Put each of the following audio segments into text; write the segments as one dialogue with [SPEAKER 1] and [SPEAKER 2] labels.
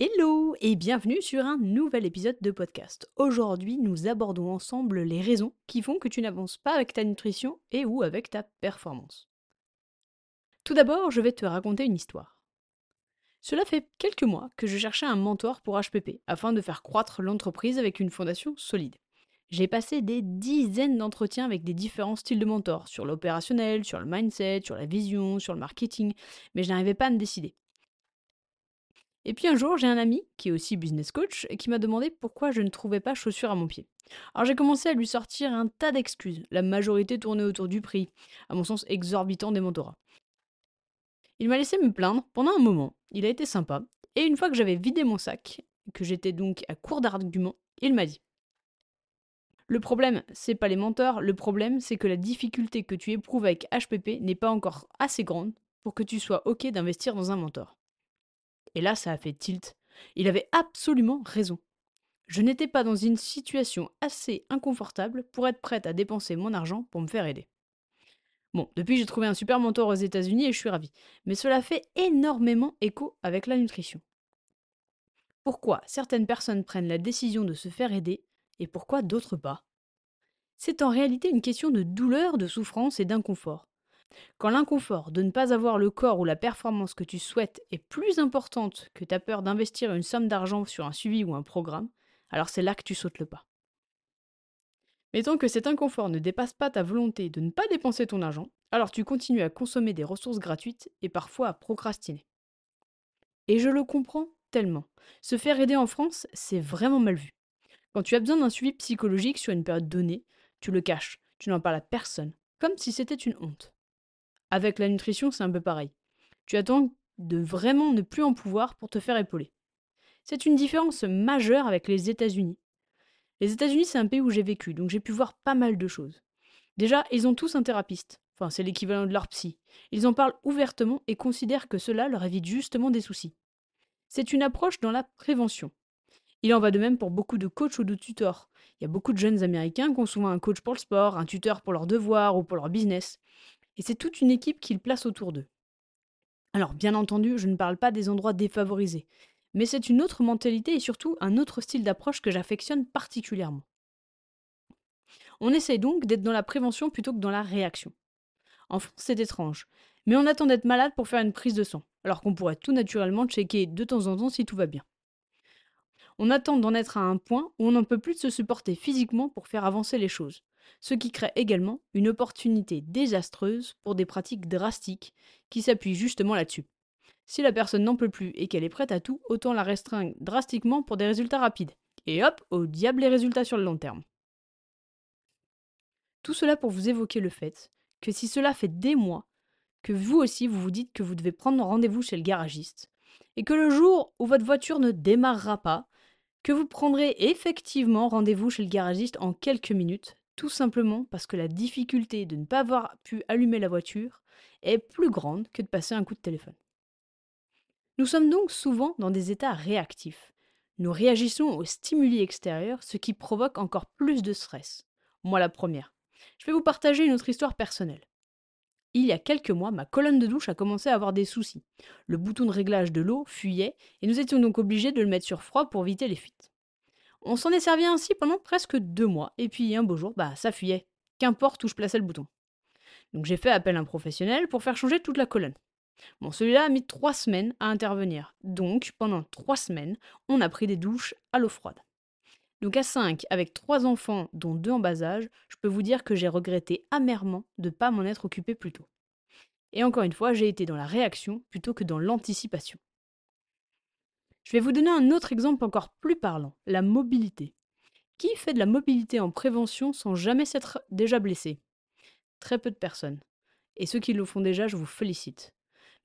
[SPEAKER 1] Hello et bienvenue sur un nouvel épisode de podcast. Aujourd'hui, nous abordons ensemble les raisons qui font que tu n'avances pas avec ta nutrition et ou avec ta performance. Tout d'abord, je vais te raconter une histoire. Cela fait quelques mois que je cherchais un mentor pour HPP afin de faire croître l'entreprise avec une fondation solide. J'ai passé des dizaines d'entretiens avec des différents styles de mentors, sur l'opérationnel, sur le mindset, sur la vision, sur le marketing, mais je n'arrivais pas à me décider. Et puis un jour, j'ai un ami, qui est aussi business coach, qui m'a demandé pourquoi je ne trouvais pas chaussures à mon pied. Alors j'ai commencé à lui sortir un tas d'excuses, la majorité tournait autour du prix, à mon sens exorbitant des mentorats. Il m'a laissé me plaindre pendant un moment, il a été sympa, et une fois que j'avais vidé mon sac, que j'étais donc à court d'arguments, il m'a dit Le problème, c'est pas les mentors, le problème, c'est que la difficulté que tu éprouves avec HPP n'est pas encore assez grande pour que tu sois OK d'investir dans un mentor. Et là, ça a fait tilt. Il avait absolument raison. Je n'étais pas dans une situation assez inconfortable pour être prête à dépenser mon argent pour me faire aider. Bon, depuis j'ai trouvé un super mentor aux États-Unis et je suis ravie. Mais cela fait énormément écho avec la nutrition. Pourquoi certaines personnes prennent la décision de se faire aider et pourquoi d'autres pas? C'est en réalité une question de douleur, de souffrance et d'inconfort. Quand l'inconfort de ne pas avoir le corps ou la performance que tu souhaites est plus importante que ta peur d'investir une somme d'argent sur un suivi ou un programme, alors c'est là que tu sautes le pas. Mettons que cet inconfort ne dépasse pas ta volonté de ne pas dépenser ton argent, alors tu continues à consommer des ressources gratuites et parfois à procrastiner. Et je le comprends tellement. Se faire aider en France, c'est vraiment mal vu. Quand tu as besoin d'un suivi psychologique sur une période donnée, tu le caches, tu n'en parles à personne, comme si c'était une honte. Avec la nutrition, c'est un peu pareil. Tu attends de vraiment ne plus en pouvoir pour te faire épauler. C'est une différence majeure avec les États-Unis. Les États-Unis, c'est un pays où j'ai vécu, donc j'ai pu voir pas mal de choses. Déjà, ils ont tous un thérapeute. Enfin, c'est l'équivalent de leur psy. Ils en parlent ouvertement et considèrent que cela leur évite justement des soucis. C'est une approche dans la prévention. Il en va de même pour beaucoup de coachs ou de tuteurs. Il y a beaucoup de jeunes américains qui ont souvent un coach pour le sport, un tuteur pour leurs devoirs ou pour leur business et c'est toute une équipe qu'ils placent autour d'eux. Alors, bien entendu, je ne parle pas des endroits défavorisés, mais c'est une autre mentalité et surtout un autre style d'approche que j'affectionne particulièrement. On essaie donc d'être dans la prévention plutôt que dans la réaction. En France, c'est étrange, mais on attend d'être malade pour faire une prise de sang, alors qu'on pourrait tout naturellement checker de temps en temps si tout va bien. On attend d'en être à un point où on n'en peut plus se supporter physiquement pour faire avancer les choses ce qui crée également une opportunité désastreuse pour des pratiques drastiques qui s'appuient justement là-dessus. Si la personne n'en peut plus et qu'elle est prête à tout, autant la restreindre drastiquement pour des résultats rapides. Et hop, au diable les résultats sur le long terme. Tout cela pour vous évoquer le fait que si cela fait des mois que vous aussi vous vous dites que vous devez prendre rendez-vous chez le garagiste, et que le jour où votre voiture ne démarrera pas, que vous prendrez effectivement rendez-vous chez le garagiste en quelques minutes, tout simplement parce que la difficulté de ne pas avoir pu allumer la voiture est plus grande que de passer un coup de téléphone. Nous sommes donc souvent dans des états réactifs. Nous réagissons aux stimuli extérieurs, ce qui provoque encore plus de stress. Moi la première. Je vais vous partager une autre histoire personnelle. Il y a quelques mois, ma colonne de douche a commencé à avoir des soucis. Le bouton de réglage de l'eau fuyait et nous étions donc obligés de le mettre sur froid pour éviter les fuites. On s'en est servi ainsi pendant presque deux mois, et puis un beau jour, bah ça fuyait. Qu'importe où je plaçais le bouton. Donc j'ai fait appel à un professionnel pour faire changer toute la colonne. Bon, celui-là a mis trois semaines à intervenir. Donc, pendant trois semaines, on a pris des douches à l'eau froide. Donc à 5, avec trois enfants, dont deux en bas âge, je peux vous dire que j'ai regretté amèrement de ne pas m'en être occupé plus tôt. Et encore une fois, j'ai été dans la réaction plutôt que dans l'anticipation. Je vais vous donner un autre exemple encore plus parlant, la mobilité. Qui fait de la mobilité en prévention sans jamais s'être déjà blessé? Très peu de personnes. Et ceux qui le font déjà, je vous félicite.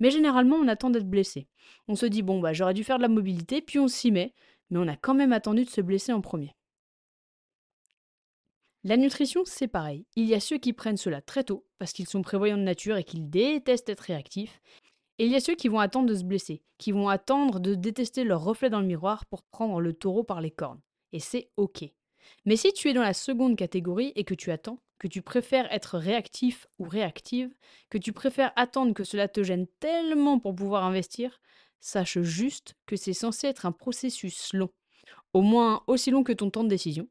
[SPEAKER 1] Mais généralement, on attend d'être blessé. On se dit, bon, bah, j'aurais dû faire de la mobilité, puis on s'y met, mais on a quand même attendu de se blesser en premier. La nutrition, c'est pareil. Il y a ceux qui prennent cela très tôt, parce qu'ils sont prévoyants de nature et qu'ils détestent être réactifs. Il y a ceux qui vont attendre de se blesser, qui vont attendre de détester leur reflet dans le miroir pour prendre le taureau par les cornes. Et c'est ok. Mais si tu es dans la seconde catégorie et que tu attends, que tu préfères être réactif ou réactive, que tu préfères attendre que cela te gêne tellement pour pouvoir investir, sache juste que c'est censé être un processus long, au moins aussi long que ton temps de décision,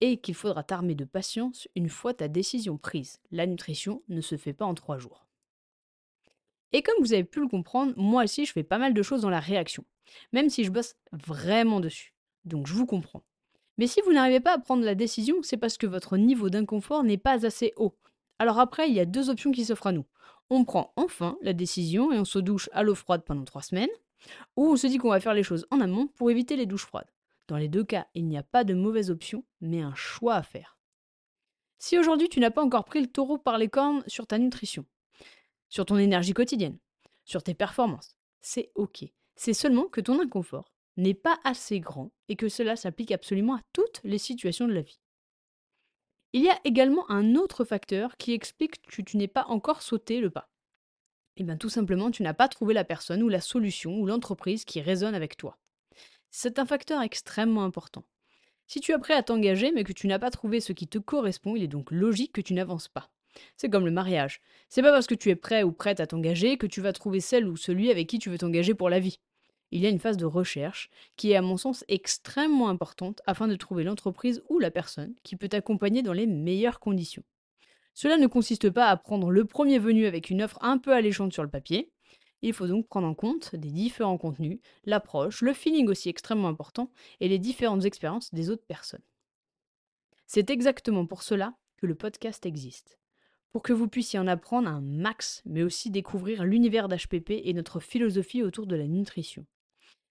[SPEAKER 1] et qu'il faudra t'armer de patience une fois ta décision prise. La nutrition ne se fait pas en trois jours. Et comme vous avez pu le comprendre, moi aussi je fais pas mal de choses dans la réaction, même si je bosse vraiment dessus. Donc je vous comprends. Mais si vous n'arrivez pas à prendre la décision, c'est parce que votre niveau d'inconfort n'est pas assez haut. Alors après, il y a deux options qui s'offrent à nous. On prend enfin la décision et on se douche à l'eau froide pendant trois semaines, ou on se dit qu'on va faire les choses en amont pour éviter les douches froides. Dans les deux cas, il n'y a pas de mauvaise option, mais un choix à faire. Si aujourd'hui tu n'as pas encore pris le taureau par les cornes sur ta nutrition, sur ton énergie quotidienne, sur tes performances, c'est ok. C'est seulement que ton inconfort n'est pas assez grand et que cela s'applique absolument à toutes les situations de la vie. Il y a également un autre facteur qui explique que tu n'es pas encore sauté le pas. Eh bien tout simplement, tu n'as pas trouvé la personne ou la solution ou l'entreprise qui résonne avec toi. C'est un facteur extrêmement important. Si tu es prêt à t'engager mais que tu n'as pas trouvé ce qui te correspond, il est donc logique que tu n'avances pas. C'est comme le mariage. C'est pas parce que tu es prêt ou prête à t'engager que tu vas trouver celle ou celui avec qui tu veux t'engager pour la vie. Il y a une phase de recherche qui est à mon sens extrêmement importante afin de trouver l'entreprise ou la personne qui peut t'accompagner dans les meilleures conditions. Cela ne consiste pas à prendre le premier venu avec une offre un peu alléchante sur le papier, il faut donc prendre en compte des différents contenus, l'approche, le feeling aussi extrêmement important, et les différentes expériences des autres personnes. C'est exactement pour cela que le podcast existe. Pour que vous puissiez en apprendre un max, mais aussi découvrir l'univers d'HPP et notre philosophie autour de la nutrition.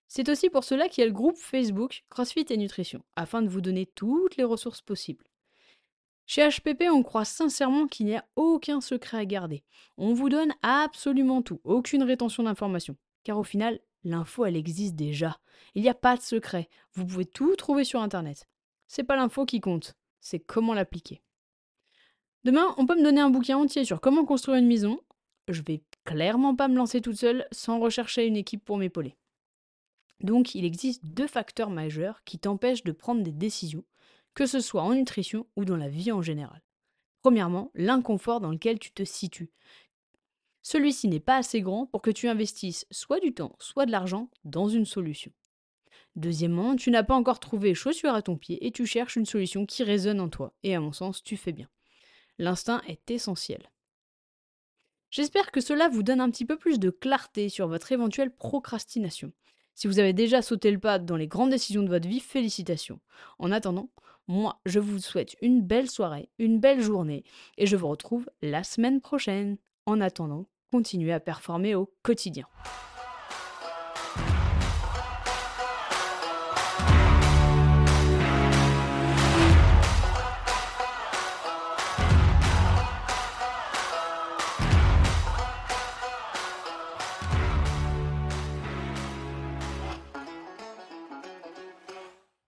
[SPEAKER 1] C'est aussi pour cela qu'il y a le groupe Facebook CrossFit et Nutrition, afin de vous donner toutes les ressources possibles. Chez HPP, on croit sincèrement qu'il n'y a aucun secret à garder. On vous donne absolument tout, aucune rétention d'informations. Car au final, l'info, elle existe déjà. Il n'y a pas de secret. Vous pouvez tout trouver sur Internet. C'est pas l'info qui compte, c'est comment l'appliquer. Demain, on peut me donner un bouquin entier sur comment construire une maison. Je vais clairement pas me lancer toute seule sans rechercher une équipe pour m'épauler. Donc, il existe deux facteurs majeurs qui t'empêchent de prendre des décisions que ce soit en nutrition ou dans la vie en général. Premièrement, l'inconfort dans lequel tu te situes. Celui-ci n'est pas assez grand pour que tu investisses soit du temps, soit de l'argent dans une solution. Deuxièmement, tu n'as pas encore trouvé chaussure à ton pied et tu cherches une solution qui résonne en toi. Et à mon sens, tu fais bien. L'instinct est essentiel. J'espère que cela vous donne un petit peu plus de clarté sur votre éventuelle procrastination. Si vous avez déjà sauté le pas dans les grandes décisions de votre vie, félicitations. En attendant, moi, je vous souhaite une belle soirée, une belle journée, et je vous retrouve la semaine prochaine. En attendant, continuez à performer au quotidien.